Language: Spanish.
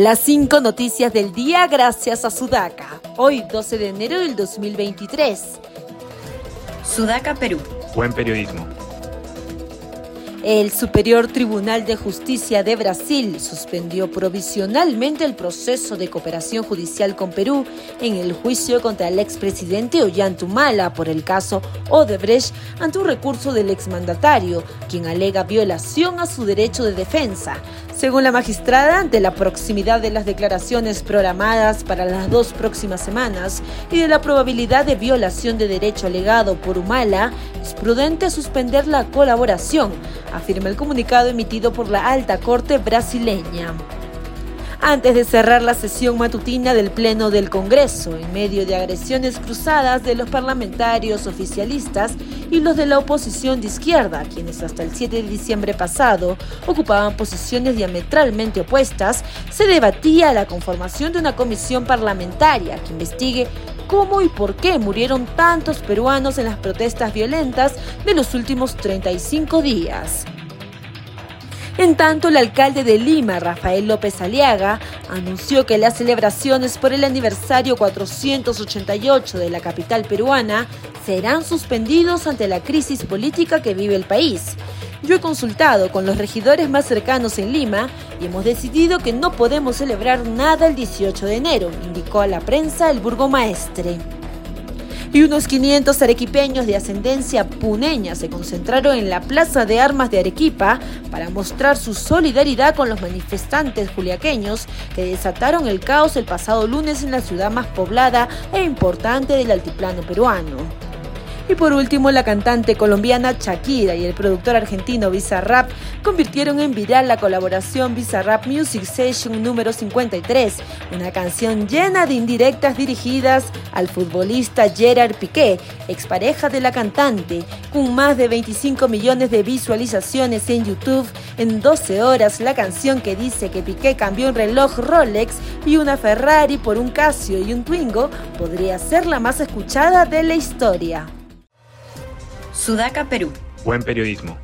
Las cinco noticias del día gracias a Sudaca. Hoy 12 de enero del 2023. Sudaca, Perú. Buen periodismo. El Superior Tribunal de Justicia de Brasil suspendió provisionalmente el proceso de cooperación judicial con Perú en el juicio contra el expresidente Ollantumala por el caso Odebrecht ante un recurso del exmandatario, quien alega violación a su derecho de defensa. Según la magistrada, ante la proximidad de las declaraciones programadas para las dos próximas semanas y de la probabilidad de violación de derecho alegado por Humala, es prudente suspender la colaboración, afirma el comunicado emitido por la alta corte brasileña antes de cerrar la sesión matutina del Pleno del Congreso, en medio de agresiones cruzadas de los parlamentarios oficialistas y los de la oposición de izquierda, quienes hasta el 7 de diciembre pasado ocupaban posiciones diametralmente opuestas, se debatía la conformación de una comisión parlamentaria que investigue cómo y por qué murieron tantos peruanos en las protestas violentas de los últimos 35 días. En tanto, el alcalde de Lima, Rafael López Aliaga, anunció que las celebraciones por el aniversario 488 de la capital peruana serán suspendidos ante la crisis política que vive el país. Yo he consultado con los regidores más cercanos en Lima y hemos decidido que no podemos celebrar nada el 18 de enero, indicó a la prensa el burgomaestre y unos 500 arequipeños de ascendencia puneña se concentraron en la Plaza de Armas de Arequipa para mostrar su solidaridad con los manifestantes juliaqueños que desataron el caos el pasado lunes en la ciudad más poblada e importante del altiplano peruano. Y por último, la cantante colombiana Shakira y el productor argentino Bizarrap convirtieron en viral la colaboración Bizarrap Music Session número 53, una canción llena de indirectas dirigidas al futbolista Gerard Piqué, expareja de la cantante, con más de 25 millones de visualizaciones en YouTube en 12 horas. La canción que dice que Piqué cambió un reloj Rolex y una Ferrari por un Casio y un Twingo podría ser la más escuchada de la historia. Sudaca, Perú. Buen periodismo.